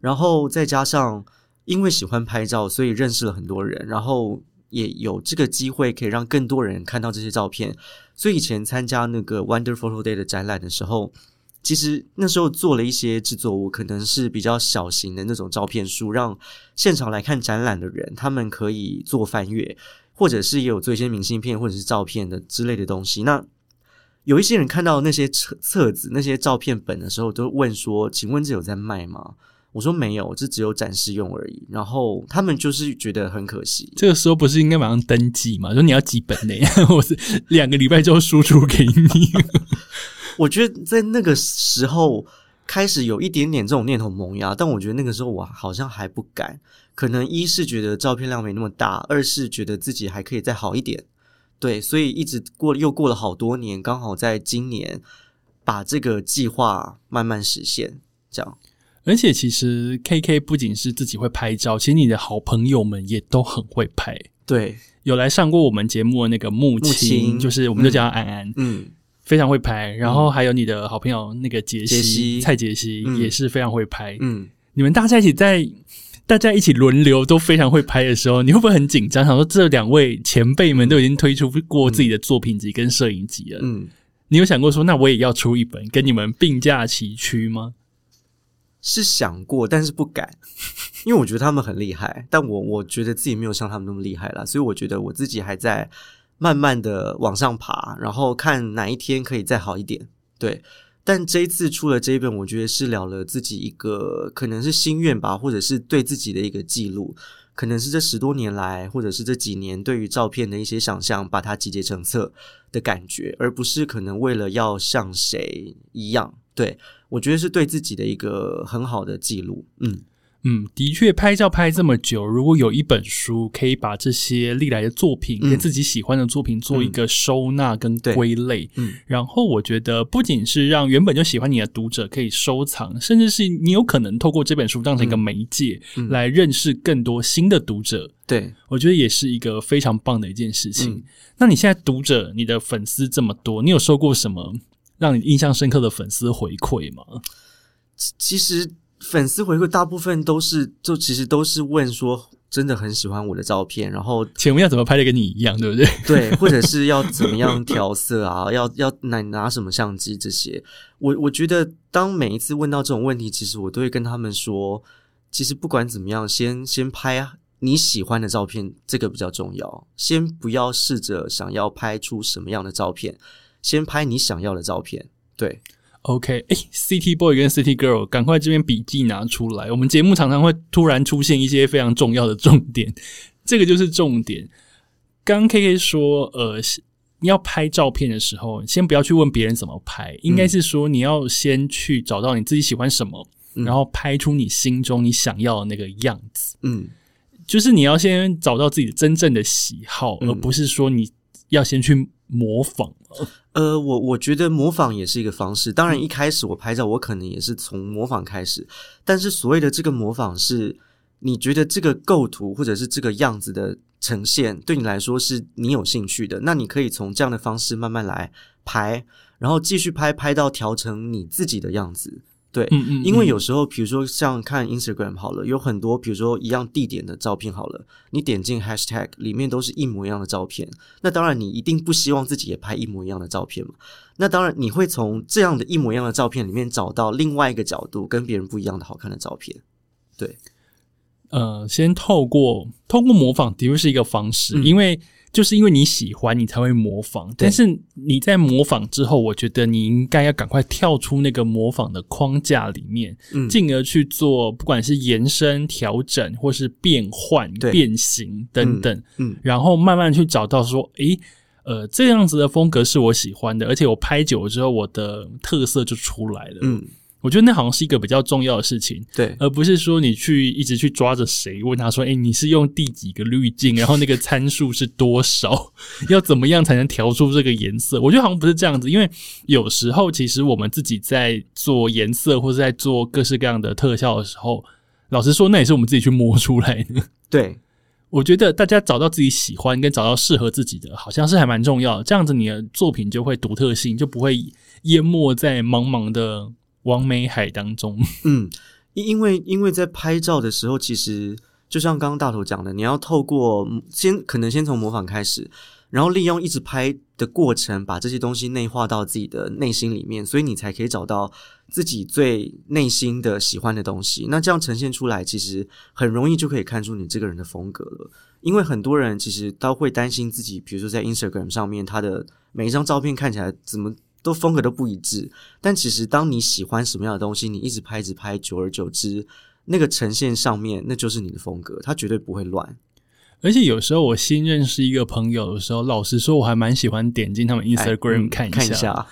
然后再加上因为喜欢拍照，所以认识了很多人，然后也有这个机会可以让更多人看到这些照片。所以以前参加那个 Wonder Photo Day 的展览的时候，其实那时候做了一些制作物，可能是比较小型的那种照片书，让现场来看展览的人他们可以做翻阅，或者是也有做一些明信片或者是照片的之类的东西。那有一些人看到那些册册子、那些照片本的时候，都问说：“请问这有在卖吗？”我说没有，这只有展示用而已。然后他们就是觉得很可惜，这个时候不是应该马上登记吗？说你要几本呢？我是两个礼拜之后输出给你。我觉得在那个时候开始有一点点这种念头萌芽，但我觉得那个时候我好像还不敢。可能一是觉得照片量没那么大，二是觉得自己还可以再好一点。对，所以一直过又过了好多年，刚好在今年把这个计划慢慢实现。这样，而且其实 KK 不仅是自己会拍照，其实你的好朋友们也都很会拍。对，有来上过我们节目的那个木木青，就是我们就叫他安安，嗯，非常会拍。然后还有你的好朋友那个杰西，杰西蔡杰西、嗯也是非常会拍。嗯，你们大家一起在大家一起轮流都非常会拍的时候，你会不会很紧张？想说这两位前辈们都已经推出过自己的作品集跟摄影集了，嗯，你有想过说，那我也要出一本跟你们并驾齐驱吗？是想过，但是不敢，因为我觉得他们很厉害，但我我觉得自己没有像他们那么厉害啦，所以我觉得我自己还在慢慢的往上爬，然后看哪一天可以再好一点。对，但这一次出了这一本，我觉得是了了自己一个可能是心愿吧，或者是对自己的一个记录，可能是这十多年来，或者是这几年对于照片的一些想象，把它集结成册的感觉，而不是可能为了要像谁一样。对我觉得是对自己的一个很好的记录。嗯嗯，的确，拍照拍这么久，如果有一本书可以把这些历来的作品跟自己喜欢的作品做一个收纳跟归类，嗯，然后我觉得不仅是让原本就喜欢你的读者可以收藏，甚至是你有可能透过这本书当成一个媒介来认识更多新的读者。对，我觉得也是一个非常棒的一件事情。那你现在读者、你的粉丝这么多，你有收过什么让你印象深刻的粉丝回馈吗？其实。粉丝回馈大部分都是，就其实都是问说，真的很喜欢我的照片，然后请问要怎么拍的跟你一样，对不对？对，或者是要怎么样 调色啊？要要拿拿什么相机这些？我我觉得，当每一次问到这种问题，其实我都会跟他们说，其实不管怎么样，先先拍你喜欢的照片，这个比较重要。先不要试着想要拍出什么样的照片，先拍你想要的照片。对。OK，哎，City Boy 跟 City Girl，赶快这边笔记拿出来。我们节目常常会突然出现一些非常重要的重点，这个就是重点。刚 KK 说，呃，你要拍照片的时候，先不要去问别人怎么拍，应该是说你要先去找到你自己喜欢什么，然后拍出你心中你想要的那个样子。嗯，就是你要先找到自己真正的喜好，而不是说你要先去模仿。呃，我我觉得模仿也是一个方式。当然，一开始我拍照，我可能也是从模仿开始。但是，所谓的这个模仿，是你觉得这个构图或者是这个样子的呈现，对你来说是你有兴趣的，那你可以从这样的方式慢慢来拍，然后继续拍，拍到调成你自己的样子。对，嗯嗯，因为有时候，比如说像看 Instagram 好了，有很多比如说一样地点的照片好了，你点进 Hashtag 里面都是一模一样的照片，那当然你一定不希望自己也拍一模一样的照片嘛。那当然你会从这样的一模一样的照片里面找到另外一个角度，跟别人不一样的好看的照片。对，呃，先透过透过模仿的确是一个方式，因为。就是因为你喜欢，你才会模仿。但是你在模仿之后，我觉得你应该要赶快跳出那个模仿的框架里面，进而去做，不管是延伸、调整，或是变换、变形等等。嗯，然后慢慢去找到说，诶，呃，这样子的风格是我喜欢的，而且我拍久了之后，我的特色就出来了。嗯。我觉得那好像是一个比较重要的事情，对，而不是说你去一直去抓着谁问他说：“哎，你是用第几个滤镜？然后那个参数是多少？要怎么样才能调出这个颜色？”我觉得好像不是这样子，因为有时候其实我们自己在做颜色或者在做各式各样的特效的时候，老实说，那也是我们自己去摸出来的。对，我觉得大家找到自己喜欢跟找到适合自己的，好像是还蛮重要的。这样子你的作品就会独特性，就不会淹没在茫茫的。王美海当中，嗯，因因为因为在拍照的时候，其实就像刚刚大头讲的，你要透过先可能先从模仿开始，然后利用一直拍的过程，把这些东西内化到自己的内心里面，所以你才可以找到自己最内心的喜欢的东西。那这样呈现出来，其实很容易就可以看出你这个人的风格了。因为很多人其实都会担心自己，比如说在 Instagram 上面，他的每一张照片看起来怎么。都风格都不一致，但其实当你喜欢什么样的东西，你一直拍、一直拍，久而久之，那个呈现上面那就是你的风格，它绝对不会乱。而且有时候我新认识一个朋友的时候，老实说，我还蛮喜欢点进他们 Instagram 看一下。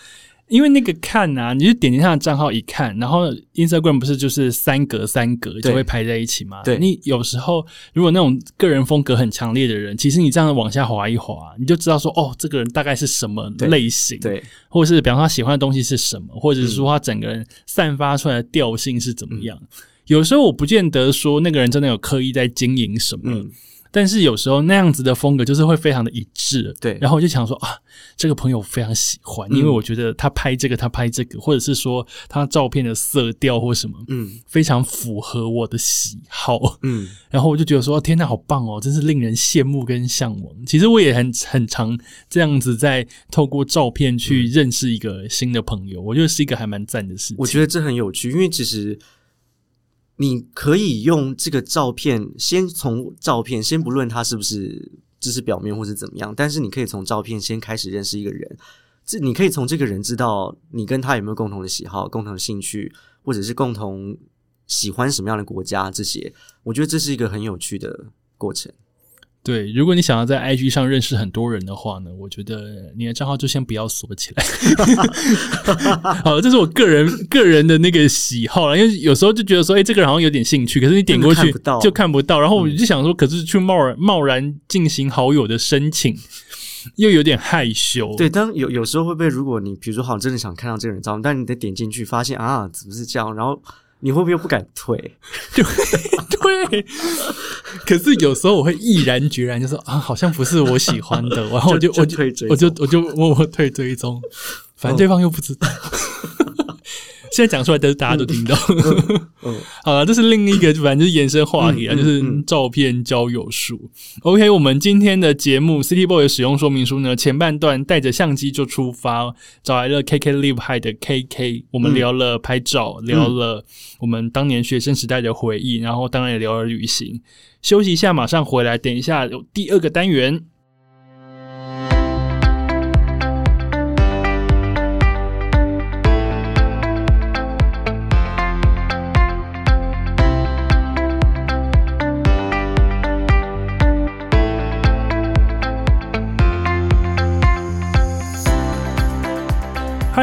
因为那个看啊，你就点击他的账号一看，然后 Instagram 不是就是三格三格就会排在一起吗？对，你有时候如果那种个人风格很强烈的人，其实你这样往下滑一滑，你就知道说哦，这个人大概是什么类型，对，或者是比方说他喜欢的东西是什么，或者是说他整个人散发出来的调性是怎么样。有时候我不见得说那个人真的有刻意在经营什么。但是有时候那样子的风格就是会非常的一致，对。然后我就想说啊，这个朋友非常喜欢，因为我觉得他拍这个，他拍这个，或者是说他照片的色调或什么，嗯，非常符合我的喜好，嗯。然后我就觉得说，天呐，好棒哦，真是令人羡慕跟向往。其实我也很很常这样子在透过照片去认识一个新的朋友，我觉得是一个还蛮赞的事情。我觉得这很有趣，因为其实。你可以用这个照片，先从照片，先不论他是不是只是表面或是怎么样，但是你可以从照片先开始认识一个人。这你可以从这个人知道你跟他有没有共同的喜好、共同的兴趣，或者是共同喜欢什么样的国家这些。我觉得这是一个很有趣的过程。对，如果你想要在 IG 上认识很多人的话呢，我觉得你的账号就先不要锁起来。好，这是我个人个人的那个喜好了，因为有时候就觉得说，哎，这个人好像有点兴趣，可是你点过去就看不到。然后我就想说，可是去贸然贸然进行好友的申请，又有点害羞。对，当有有时候会被，如果你比如说好像真的想看到这个人照，但你得点进去发现啊，怎么是这样？然后。你会不会不敢退？对对，可是有时候我会毅然决然就说啊，好像不是我喜欢的，然后我就我就我就我就默默退追踪，反正对方又不知道。现在讲出来，但是大家都听到。好了，这是另一个，反正就是延伸话题啊，就是照片交友术。OK，我们今天的节目《City Boy》的使用说明书呢，前半段带着相机就出发，找来了 KK Live High 的 KK，我们聊了拍照，聊了我们当年学生时代的回忆，然后当然也聊了旅行。休息一下，马上回来。等一下有第二个单元。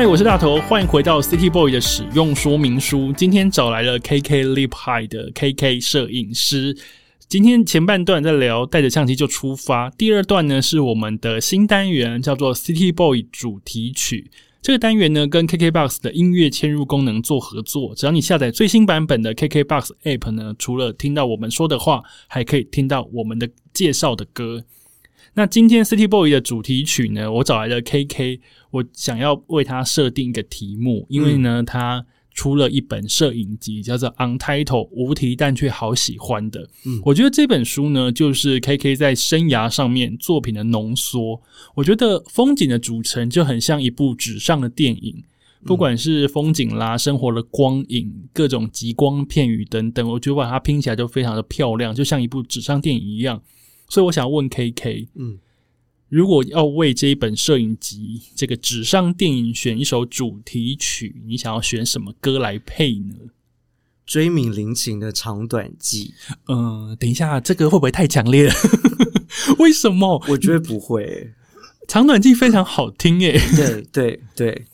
嗨，我是大头，欢迎回到 City Boy 的使用说明书。今天找来了 KK Lip High 的 KK 摄影师。今天前半段在聊带着相机就出发，第二段呢是我们的新单元，叫做 City Boy 主题曲。这个单元呢跟 KKBox 的音乐嵌入功能做合作，只要你下载最新版本的 KKBox App 呢，除了听到我们说的话，还可以听到我们的介绍的歌。那今天 City Boy 的主题曲呢？我找来了 KK，我想要为他设定一个题目，因为呢，他出了一本摄影集，叫做《Untitled》，无题但却好喜欢的。嗯，我觉得这本书呢，就是 KK 在生涯上面作品的浓缩。我觉得风景的组成就很像一部纸上的电影，不管是风景啦、生活的光影、各种极光片语等等，我觉得把它拼起来就非常的漂亮，就像一部纸上电影一样。所以我想问 K K，嗯，如果要为这一本摄影集这个纸上电影选一首主题曲，你想要选什么歌来配呢？追名林檎的《长短记》。嗯，等一下，这个会不会太强烈了？为什么？我觉得不会，《长短记》非常好听诶。对对对，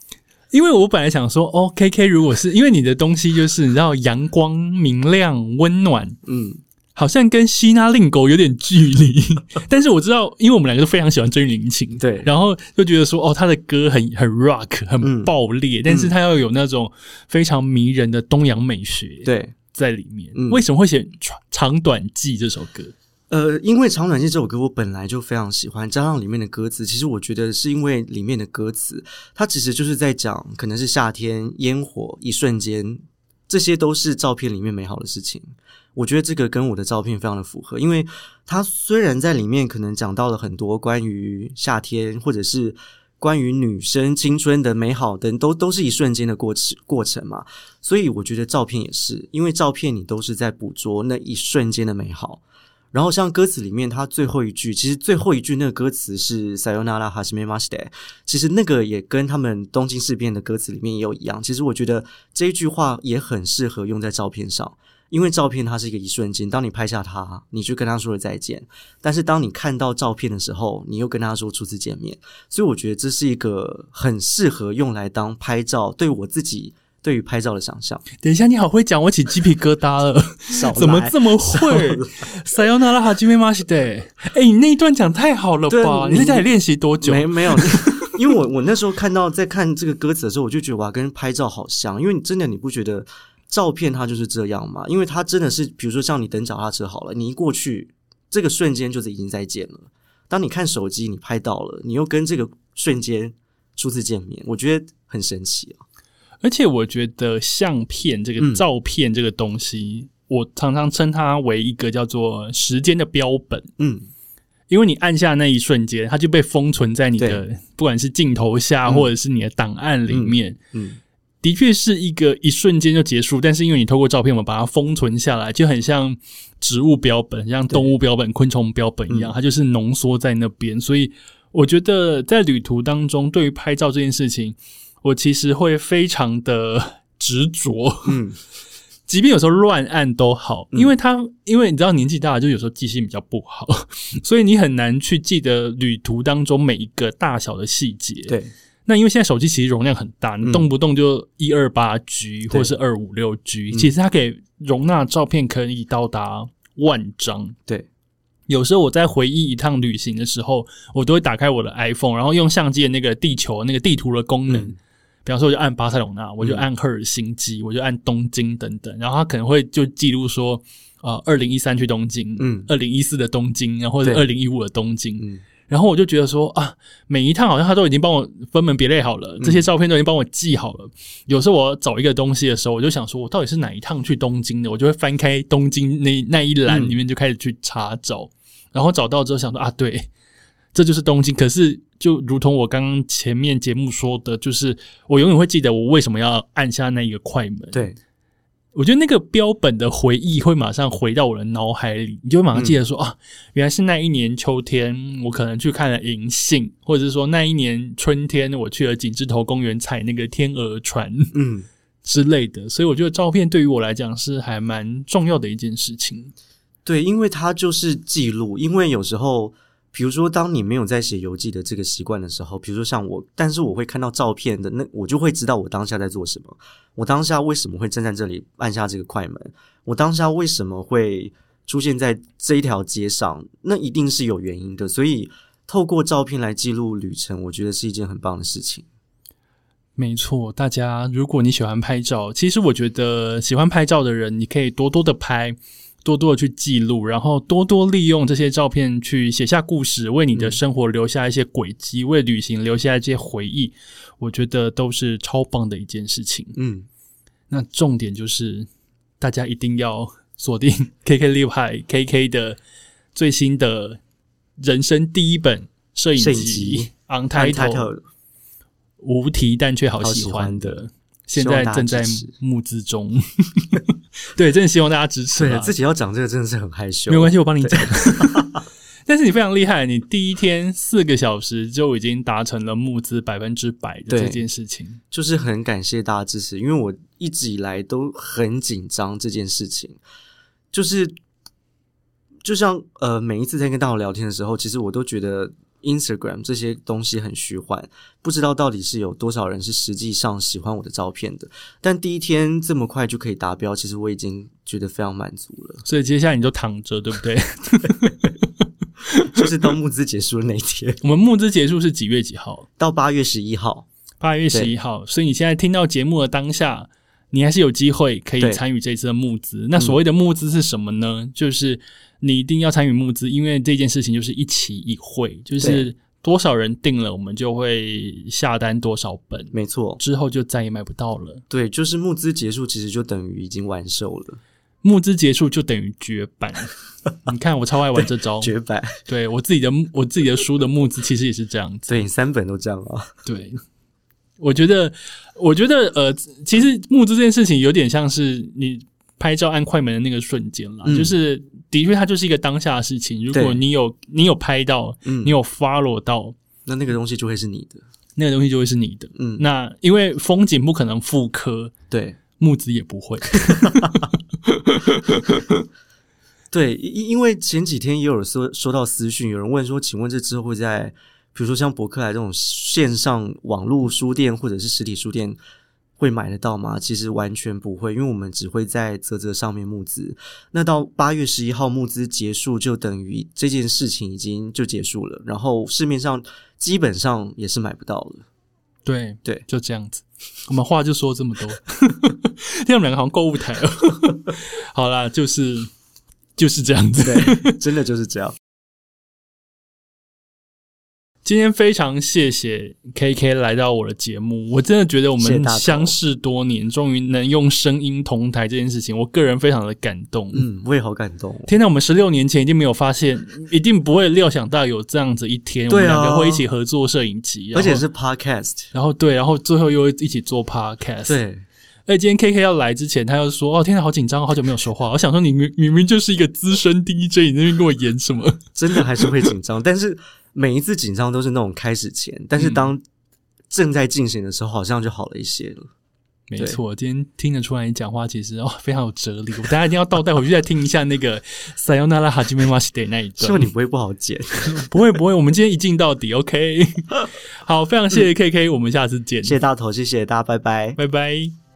因为我本来想说，哦，K K，如果是因为你的东西就是你知道阳光明亮温暖，嗯。好像跟希拉令狗有点距离，但是我知道，因为我们两个都非常喜欢追林情，对，然后就觉得说，哦，他的歌很很 rock，很爆裂，但是他要有那种非常迷人的东洋美学，对，在里面。为什么会写《长长短记》这首歌？呃，因为《长短记》这首歌我本来就非常喜欢，加上里面的歌词，其实我觉得是因为里面的歌词，它其实就是在讲，可能是夏天烟火一瞬间，这些都是照片里面美好的事情。我觉得这个跟我的照片非常的符合，因为它虽然在里面可能讲到了很多关于夏天，或者是关于女生青春的美好等，都都是一瞬间的过程过程嘛。所以我觉得照片也是，因为照片你都是在捕捉那一瞬间的美好。然后像歌词里面，它最后一句，其实最后一句那个歌词是 “Sayonara Hashime m a s t e 其实那个也跟他们东京事变的歌词里面也有一样。其实我觉得这一句话也很适合用在照片上。因为照片它是一个一瞬间，当你拍下它，你就跟他说了再见；但是当你看到照片的时候，你又跟他说初次见面。所以我觉得这是一个很适合用来当拍照。对我自己对于拍照的想象。等一下，你好会讲，我起鸡皮疙瘩了。怎么这么会？塞尤纳拉哈基梅马西德。哎，你那一段讲太好了吧？你在家里练习多久？没没有，因为我我那时候看到在看这个歌词的时候，我就觉得哇，跟拍照好像。因为你真的你不觉得？照片它就是这样嘛，因为它真的是，比如说像你等脚踏车好了，你一过去，这个瞬间就是已经在见了。当你看手机，你拍到了，你又跟这个瞬间初次见面，我觉得很神奇啊。而且我觉得相片这个照片这个东西，我常常称它为一个叫做时间的标本。嗯，因为你按下那一瞬间，它就被封存在你的不管是镜头下或者是你的档案里面。嗯。的确是一个一瞬间就结束，但是因为你透过照片，我们把它封存下来，就很像植物标本、像动物标本、昆虫标本一样，它就是浓缩在那边。所以我觉得在旅途当中，对于拍照这件事情，我其实会非常的执着。嗯，即便有时候乱按都好，因为他因为你知道年纪大了，就有时候记性比较不好，所以你很难去记得旅途当中每一个大小的细节。对，那因为现在手机其实容量很大，动不动就一二八 G 或者是二五六 G，嗯。其实它可以容纳照片可以到达万张。对，有时候我在回忆一趟旅行的时候，我都会打开我的 iPhone，然后用相机的那个地球那个地图的功能，嗯。比方说我就按巴塞隆纳，我就按赫尔辛基，我就按东京等等，然后它可能会就记录说，呃，二零一三去东京，嗯。二零一四的东京，然后或者对。二零一五的东京，嗯，然后我就觉得说啊，每一趟好像他都已经帮我分门别类好了，这些照片都已经帮我记好了。有时候我找一个东西的时候，我就想说，我到底是哪一趟去东京的？我就会翻开东京那那一栏里面就开始去查找，然后找到之后想说啊，对，这就是东京。可是就如同我刚刚前面节目说的，就是我永远会记得我为什么要按下那一个快门。对，我觉得那个标本的回忆会马上回到我的脑海里，你就会马上记得说、啊，原来是那一年秋天，我可能去看了银杏，或者是说那一年春天我去了景之头公园踩那个天鹅船嗯，之类的。所以我觉得照片对于我来讲是还蛮重要的一件事情。对，因为它就是记录。因为有时候，比如说，当你没有在写游记的这个习惯的时候，比如说像我，但是我会看到照片的，那我就会知道我当下在做什么。我当下为什么会站在这里按下这个快门？我当下为什么会出现在这一条街上？那一定是有原因的。所以，透过照片来记录旅程，我觉得是一件很棒的事情。没错，大家如果你喜欢拍照，其实我觉得喜欢拍照的人，你可以多多的拍，多多的去记录，然后多多利用这些照片去写下故事，为你的生活留下一些轨迹，为旅行留下一些回忆，我觉得都是超棒的一件事情。嗯，那重点就是大家一定要锁定 KK 厉害 KK 的最新的人生第一本摄影集集《看 Untitled》。title 无题但却好好喜喜欢的，现在正在募资中。对，真的希望大家支持啦。对自己要讲这个真的是很害羞，没有关系，我帮你讲。但是你非常厉害，你第一天四个小时就已经达成了募资百分之百的对这件事情。就是很感谢大家支持，因为我一直以来都很紧张这件事情，就是就像呃每一次在跟大伙聊天的时候，其实我都觉得 Instagram 这些东西很虚幻，不知道到底是有多少人是实际上喜欢我的照片的。但第一天这么快就可以达标，其实我已经觉得非常满足了。所以接下来你就躺着，对不对？就是到募资结束的那一天，我们募资结束是几月几号？到八月十一号，八月十一号。所以你现在听到节目的当下，你还是有机会可以对参与这次的募资。那所谓的募资是什么呢？就是你一定要参与募资，因为这件事情就是一期一会，就是多少人定了，我们就会下单多少本，没错，之后就再也买不到了。对，就是募资结束，其实就等于已经完售了，募资结束就等于绝版。你看我超爱玩这招，绝版。对我自己的我自己的书的募资其实也是这样子。对，三本都这样啊。对，我觉得，我觉得，呃，其实募资这件事情有点像是你拍照按快门的那个瞬间啦，嗯就是的确它就是一个当下的事情。如果你有你有拍到，嗯你有 follow 到那那个东西就会是你的。那个东西，就会是你的。嗯，那因为风景不可能复刻，对木子也不会。对，因因为前几天也有收收到私讯，有人问说，请问这之后会在比如说像博客来这种线上网络书店或者是实体书店会买得到吗？其实完全不会，因为我们只会在泽泽上面募资。那到八月十一号募资结束，就等于这件事情已经就结束了，然后市面上基本上也是买不到了。对对就这样子。我们话就说这么多，听我们两个好像购物台哦。好啦，就是就是这样子。对，真的就是这样。今天非常谢谢 KK 来到我的节目，我真的觉得我们相识多年，终于能用声音同台这件事情，我个人非常的感动。嗯，我也好感动、哦。天哪，我们十六年前一定没有发现，一定不会料想到有这样子一天，我们两个会一起合作摄影集，然后而且是 podcast，然后对，然后最后又一起做 podcast。，对，而且今天 KK 要来之前，他又说：“哦，天哪，好紧张，好久没有说话。”我想说，你明明明就是一个资深 DJ，你那边跟我演什么？真的还是会紧张，但是每一次紧张都是那种开始前，但是当正在进行的时候，好像就好了一些了。没错，今天听得出来你讲话其实哦非常有哲理，我大家一定要倒带回去再听一下那个 Sayonara Hajime Mashite 那一段希望。你不会不好剪。不会不会，我们今天一镜到底，OK。好，非常谢谢 KK，我们下次见，谢谢大头，谢谢大家，拜拜。拜拜。